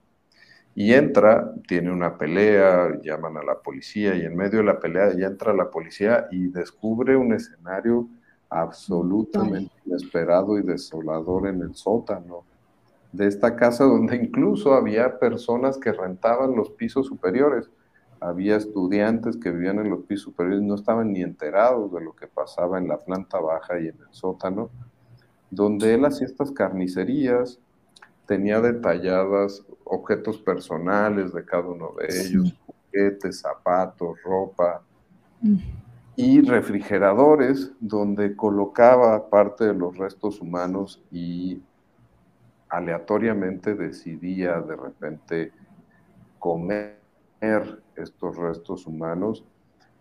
Y entra, tiene una pelea, llaman a la policía y en medio de la pelea ya entra la policía y descubre un escenario absolutamente inesperado y desolador en el sótano de esta casa donde incluso había personas que rentaban los pisos superiores. Había estudiantes que vivían en los pisos superiores y no estaban ni enterados de lo que pasaba en la planta baja y en el sótano, donde él hacía estas carnicerías, tenía detalladas objetos personales de cada uno de ellos, juguetes, zapatos, ropa. Mm y refrigeradores donde colocaba parte de los restos humanos y aleatoriamente decidía de repente comer estos restos humanos,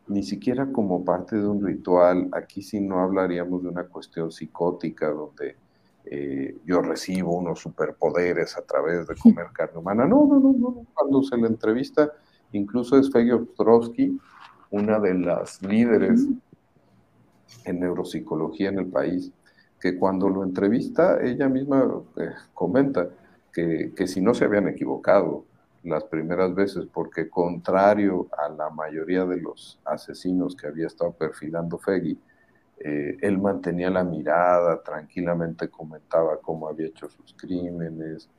ni siquiera como parte de un ritual. Aquí sí no hablaríamos de una cuestión psicótica donde eh, yo recibo unos superpoderes a través de comer carne humana. No, no, no, no. Cuando se le entrevista, incluso es Feggy Ostrowski, una de las líderes en neuropsicología en el país, que cuando lo entrevista, ella misma eh, comenta que, si no se habían equivocado las primeras veces, porque contrario a la mayoría de los asesinos que había estado perfilando Feggy, eh, él mantenía la mirada, tranquilamente comentaba cómo había hecho sus crímenes,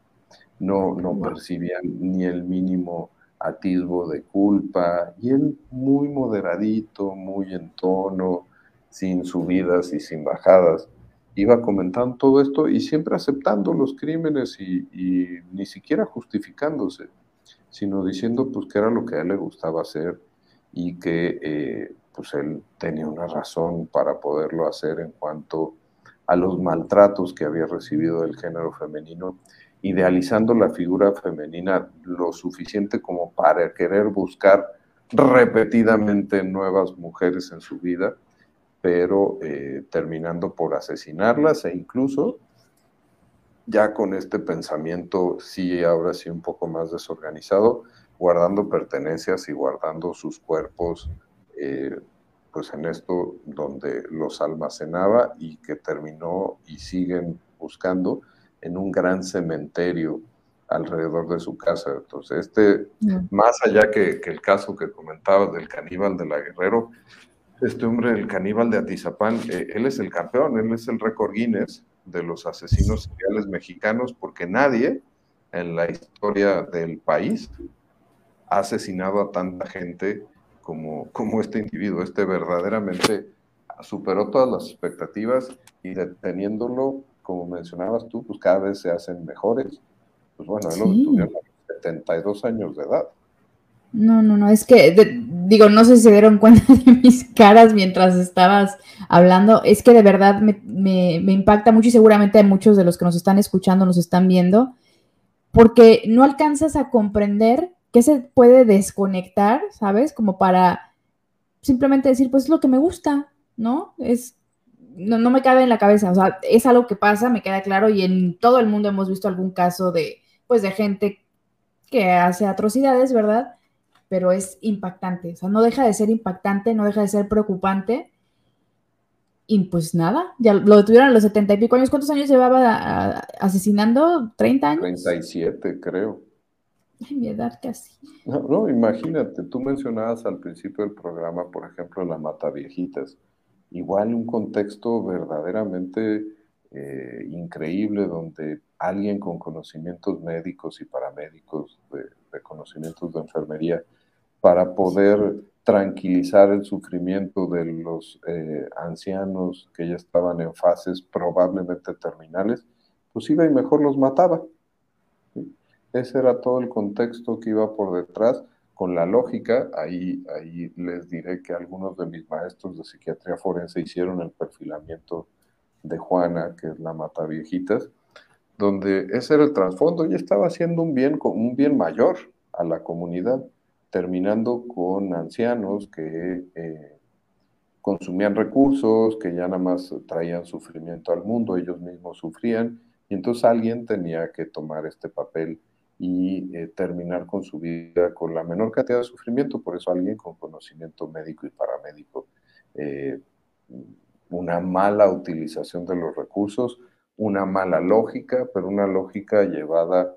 no, no percibía ni el mínimo atisbo de culpa, y él muy moderadito, muy en tono, sin subidas y sin bajadas, iba comentando todo esto y siempre aceptando los crímenes y, ni siquiera justificándose, sino diciendo pues que era lo que a él le gustaba hacer y que eh, pues él tenía una razón para poderlo hacer en cuanto a los maltratos que había recibido del género femenino idealizando la figura femenina lo suficiente como para querer buscar repetidamente nuevas mujeres en su vida, pero eh, terminando por asesinarlas e incluso ya con este pensamiento, sí, ahora sí un poco más desorganizado, guardando pertenencias y guardando sus cuerpos, eh, pues en esto donde los almacenaba y que terminó y siguen buscando en un gran cementerio alrededor de su casa. Entonces, este, más allá que, el caso que comentabas del caníbal de la Guerrero, este hombre, el caníbal de Atizapán, eh, él es el campeón, él es el récord Guinness de los asesinos seriales mexicanos, porque nadie en la historia del país ha asesinado a tanta gente como, como este individuo. Este verdaderamente superó todas las expectativas y deteniéndolo como mencionabas tú, pues cada vez se hacen mejores. Pues bueno, él lo tuvieron 72 años de edad. No, no, no, es que, digo, no sé si se dieron cuenta de mis caras mientras estabas hablando, es que de verdad me, me, impacta mucho y seguramente a muchos de los que nos están escuchando, nos están viendo, porque no alcanzas a comprender que se puede desconectar, ¿sabes? Como para simplemente decir, pues es lo que me gusta, ¿no? Es no, me cabe en la cabeza, o sea, es algo que pasa, me queda claro, y en todo el mundo hemos visto algún caso de, pues, de gente que hace atrocidades, ¿verdad? Pero es impactante, o sea, no deja de ser impactante, no deja de ser preocupante. Y pues nada, ya lo detuvieron a los setenta y pico años. ¿Cuántos años llevaba asesinando? ¿30 años? 37, creo. Casi. No, no, imagínate, tú mencionabas al principio del programa, por ejemplo, la mata viejitas. Igual un contexto verdaderamente eh, increíble donde alguien con conocimientos médicos y paramédicos, de conocimientos de enfermería, para poder tranquilizar el sufrimiento de los eh, ancianos que ya estaban en fases probablemente terminales, pues iba y mejor los mataba. Ese era todo el contexto que iba por detrás. Con la lógica, ahí, ahí les diré que algunos de mis maestros de psiquiatría forense hicieron el perfilamiento de Juana, que es la mata viejitas, donde ese era el trasfondo y estaba haciendo un bien, un bien mayor a la comunidad terminando con ancianos que eh, consumían recursos, que ya nada más traían sufrimiento al mundo, ellos mismos sufrían, y entonces alguien tenía que tomar este papel y eh, terminar con su vida con la menor cantidad de sufrimiento, por eso alguien con conocimiento médico y paramédico. Eh, una mala utilización de los recursos, una mala lógica, pero una lógica llevada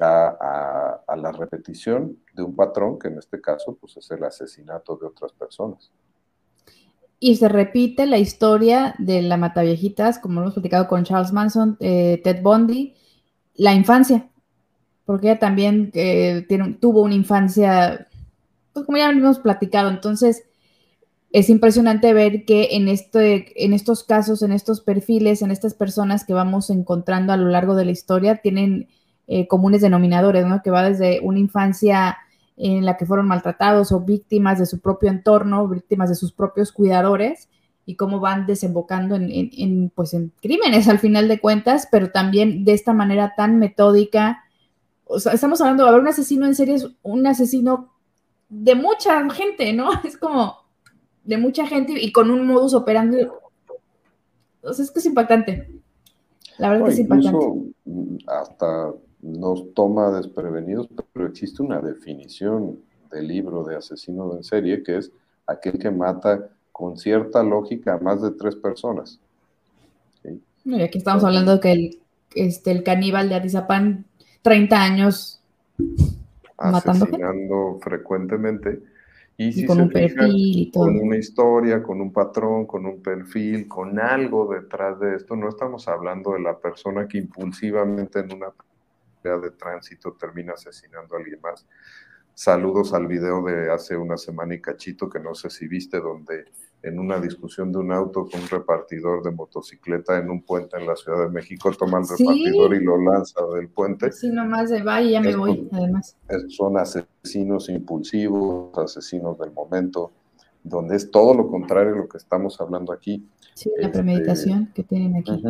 a, la repetición de un patrón que en este caso pues, es el asesinato de otras personas. Y se repite la historia de la Mataviejitas, como hemos platicado con Charles Manson, eh, Ted Bundy, la infancia, porque ella también eh, tuvo una infancia, pues como ya hemos platicado, entonces es impresionante ver que en, este, en estos casos, en estos perfiles, en estas personas que vamos encontrando a lo largo de la historia, tienen eh, comunes denominadores, ¿no? Que va desde una infancia en la que fueron maltratados o víctimas de su propio entorno, víctimas de sus propios cuidadores y cómo van desembocando en, pues en crímenes al final de cuentas, pero también de esta manera tan metódica. O sea, estamos hablando de haber un asesino en serie, un asesino de mucha gente, ¿no? Es como de mucha gente y con un modus operandi. O sea, es que es impactante. La verdad que es impactante. Hasta nos toma desprevenidos, pero existe una definición del libro de asesino en serie que es aquel que mata con cierta lógica a más de tres personas. Y aquí estamos hablando que el, este, el caníbal de Atizapán, 30 años matando asesinando frecuentemente. Y, si con un perfil y todo. Con una historia, con un patrón, con un perfil, con algo detrás de esto, no estamos hablando de la persona que impulsivamente en una de tránsito termina asesinando a alguien más. Saludos al video de hace una semana y cachito, que no sé si viste, donde en una discusión de un auto con un repartidor de motocicleta en un puente en la Ciudad de México, toma el repartidor y lo lanza del puente. Sí, nomás de va y ya me voy, además. Son asesinos impulsivos, asesinos del momento, donde es todo lo contrario a lo que estamos hablando aquí. Sí, la este, premeditación que tienen aquí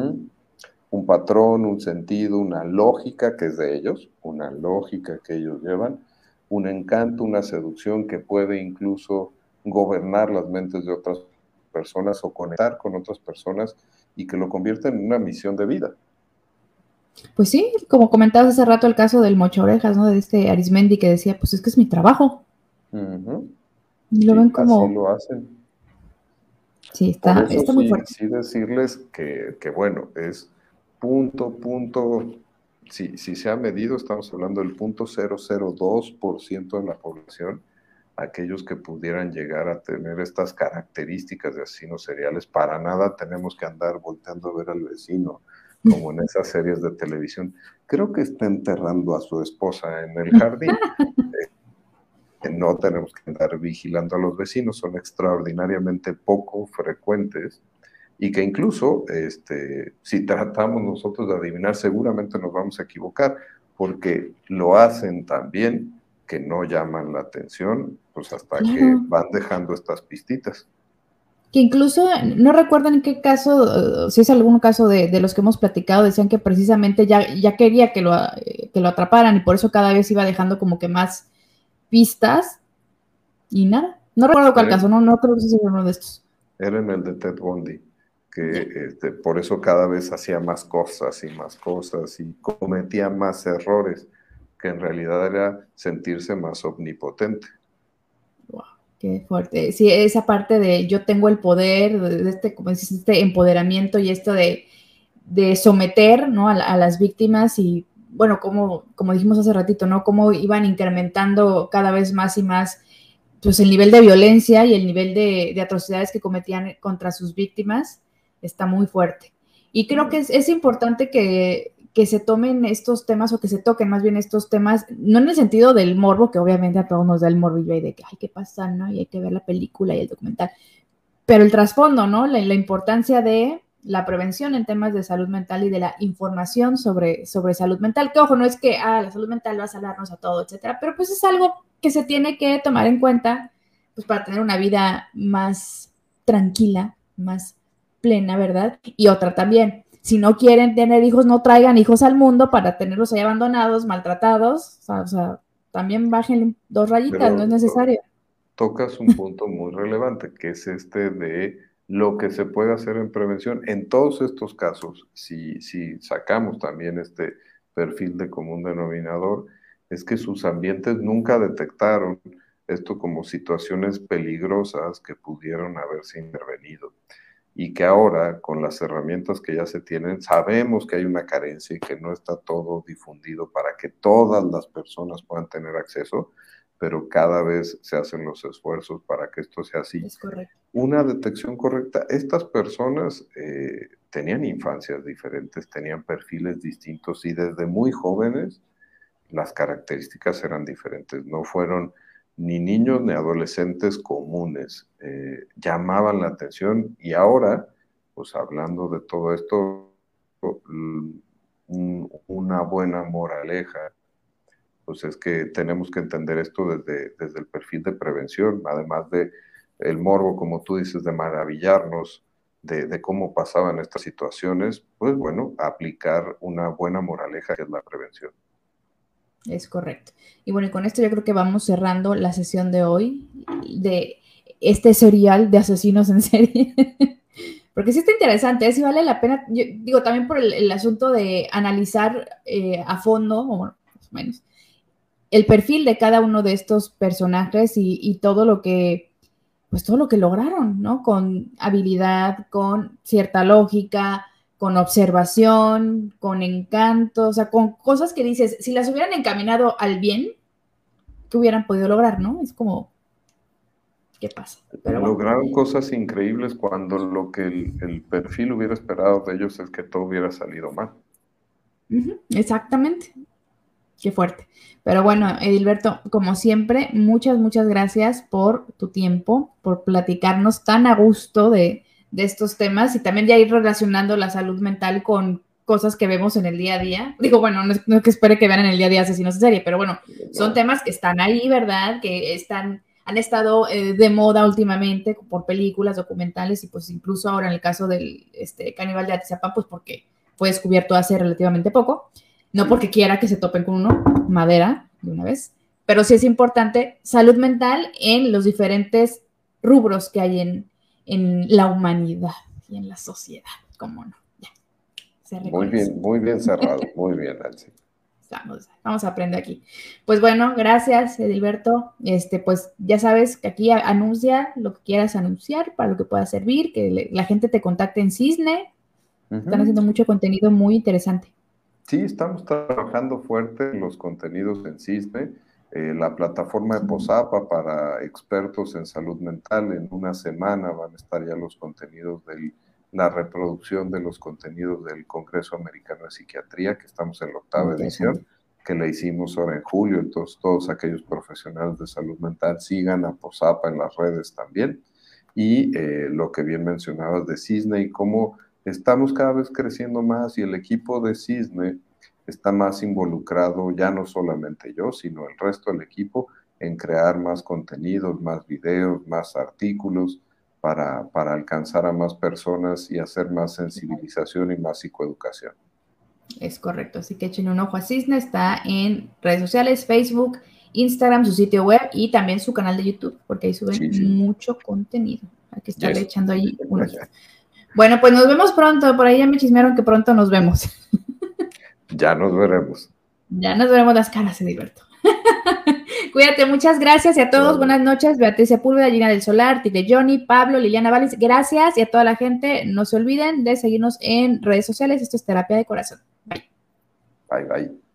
un patrón, un sentido, una lógica que es de ellos, una lógica que ellos llevan, un encanto, una seducción que puede incluso gobernar las mentes de otras personas o conectar con otras personas y que lo convierte en una misión de vida. Pues sí, como comentabas hace rato el caso del mocho orejas, ¿no? De este Arismendi que decía, pues es que es mi trabajo. Y lo ven como... Así lo hacen. Sí, está, está muy fuerte. Sí decirles que, que bueno, es punto, punto, si, si se ha medido, estamos hablando del punto 002% de la población, aquellos que pudieran llegar a tener estas características de asesinos seriales, para nada tenemos que andar volteando a ver al vecino, como en esas series de televisión. Creo que está enterrando a su esposa en el jardín. Eh, no tenemos que andar vigilando a los vecinos, son extraordinariamente poco frecuentes y que incluso este, si tratamos nosotros de adivinar seguramente nos vamos a equivocar porque lo hacen tan bien que no llaman la atención, pues hasta que van dejando estas pistitas. Que incluso, no recuerdan en qué caso, si es algún caso de, de, los que hemos platicado, decían que precisamente ya, ya quería que lo, que lo atraparan y por eso cada vez iba dejando como que más pistas y nada. No recuerdo cuál caso, no, no creo que sea uno de estos. Era en el de Ted Bundy que este, por eso cada vez hacía más cosas y más cosas y cometía más errores, que en realidad era sentirse más omnipotente. Qué fuerte. Sí, esa parte de yo tengo el poder, de este, este empoderamiento y esto de, someter ¿no? a, las víctimas y, bueno, como, como dijimos hace ratito, ¿no? Cómo iban incrementando cada vez más y más pues el nivel de violencia y el nivel de, atrocidades que cometían contra sus víctimas está muy fuerte. Y creo que es, importante que, se tomen estos temas o que se toquen más bien estos temas, no en el sentido del morbo, que obviamente a todos nos da el morbillo y de que hay que pasar, ¿no? Y hay que ver la película y el documental, pero el trasfondo, ¿no? La, importancia de la prevención en temas de salud mental y de la información sobre, sobre salud mental, que ojo, no es que ah, la salud mental va a salvarnos a todo, etcétera, pero pues es algo que se tiene que tomar en cuenta pues para tener una vida más tranquila, más plena, ¿verdad? Y otra también, si no quieren tener hijos, no traigan hijos al mundo para tenerlos ahí abandonados, maltratados, o sea, también bajen dos rayitas, no es necesario. Tocas un punto muy relevante, que es este de lo que se puede hacer en prevención. En todos estos casos, si, si sacamos también este perfil de común denominador, es que sus ambientes nunca detectaron esto como situaciones peligrosas que pudieron haberse intervenido y que ahora con las herramientas que ya se tienen sabemos que hay una carencia y que no está todo difundido para que todas las personas puedan tener acceso, pero cada vez se hacen los esfuerzos para que esto sea así. Es correcto. Una detección correcta. Estas personas eh, tenían infancias diferentes, tenían perfiles distintos y desde muy jóvenes las características eran diferentes, no fueron ni niños ni adolescentes comunes, eh, llamaban la atención y ahora, pues hablando de todo esto, una buena moraleja, pues es que tenemos que entender esto desde, desde el perfil de prevención, además de el morbo, como tú dices, de maravillarnos de, de, cómo pasaban estas situaciones, pues bueno, aplicar una buena moraleja que es la prevención. Es correcto. Y bueno, y con esto yo creo que vamos cerrando la sesión de hoy de este serial de asesinos en serie. Porque sí está interesante, ¿eh? sí vale la pena, yo digo también por el, asunto de analizar eh, a fondo, o más o menos, el perfil de cada uno de estos personajes y, y todo lo que, pues todo lo que lograron, ¿no? Con habilidad, con cierta lógica, con observación, con encanto, o sea, con cosas que dices, si las hubieran encaminado al bien, ¿qué hubieran podido lograr, no? Es como, ¿qué pasa? Pero Lograron cosas increíbles cuando lo que el, perfil hubiera esperado de ellos es que todo hubiera salido mal. exactamente. Qué fuerte. Pero bueno, Edilberto, como siempre, muchas, muchas gracias por tu tiempo, por platicarnos tan a gusto de, de estos temas y también ya ir relacionando la salud mental con cosas que vemos en el día a día. Digo, bueno, no es, que espere que vean en el día a día asesinos en serie, pero bueno, son temas que están ahí, ¿verdad? Que están, han estado eh, de moda últimamente por películas, documentales y pues incluso ahora en el caso del este, caníbal de Atizapán, pues porque fue descubierto hace relativamente poco. No porque quiera que se topen con uno, madera, de una vez, pero sí es importante salud mental en los diferentes rubros que hay en, en la humanidad y en la sociedad, ¿cómo no? Ya. Muy bien, muy bien cerrado, muy bien, Nancy. Vamos, vamos a aprender aquí. Pues bueno, gracias, Edilberto. Este, pues ya sabes que aquí anuncia lo que quieras anunciar, para lo que pueda servir, que la gente te contacte en Cisne. Están haciendo mucho contenido muy interesante. Sí, estamos trabajando fuerte en los contenidos en Cisne eh, la plataforma de Posapa para expertos en salud mental. En una semana van a estar ya los contenidos de la reproducción de los contenidos del Congreso Americano de Psiquiatría, que estamos en la octava edición, que la hicimos ahora en julio. Entonces, todos aquellos profesionales de salud mental sigan a Posapa en las redes también. Y eh, lo que bien mencionabas de Cisne y cómo estamos cada vez creciendo más y el equipo de Cisne está más involucrado, ya no solamente yo, sino el resto del equipo, en crear más contenidos, más videos, más artículos para, para alcanzar a más personas y hacer más sensibilización y más psicoeducación. Es correcto, así que echen un ojo a Cisne, está en redes sociales, Facebook, Instagram, su sitio web y también su canal de YouTube, porque ahí suben mucho contenido. Hay que estarle echando ahí un ojo. Bueno, pues nos vemos pronto, por ahí ya me chismearon que pronto nos vemos. Ya nos veremos. Ya nos veremos las caras, se diverto. Cuídate, muchas gracias y a todos, buenas noches. Beatriz Sepúlveda, Gina del Solar, Tite Johnny, Pablo, Liliana Valles, gracias y a toda la gente. No se olviden de seguirnos en redes sociales. Esto es Terapia de Corazón. Bye. Bye, bye.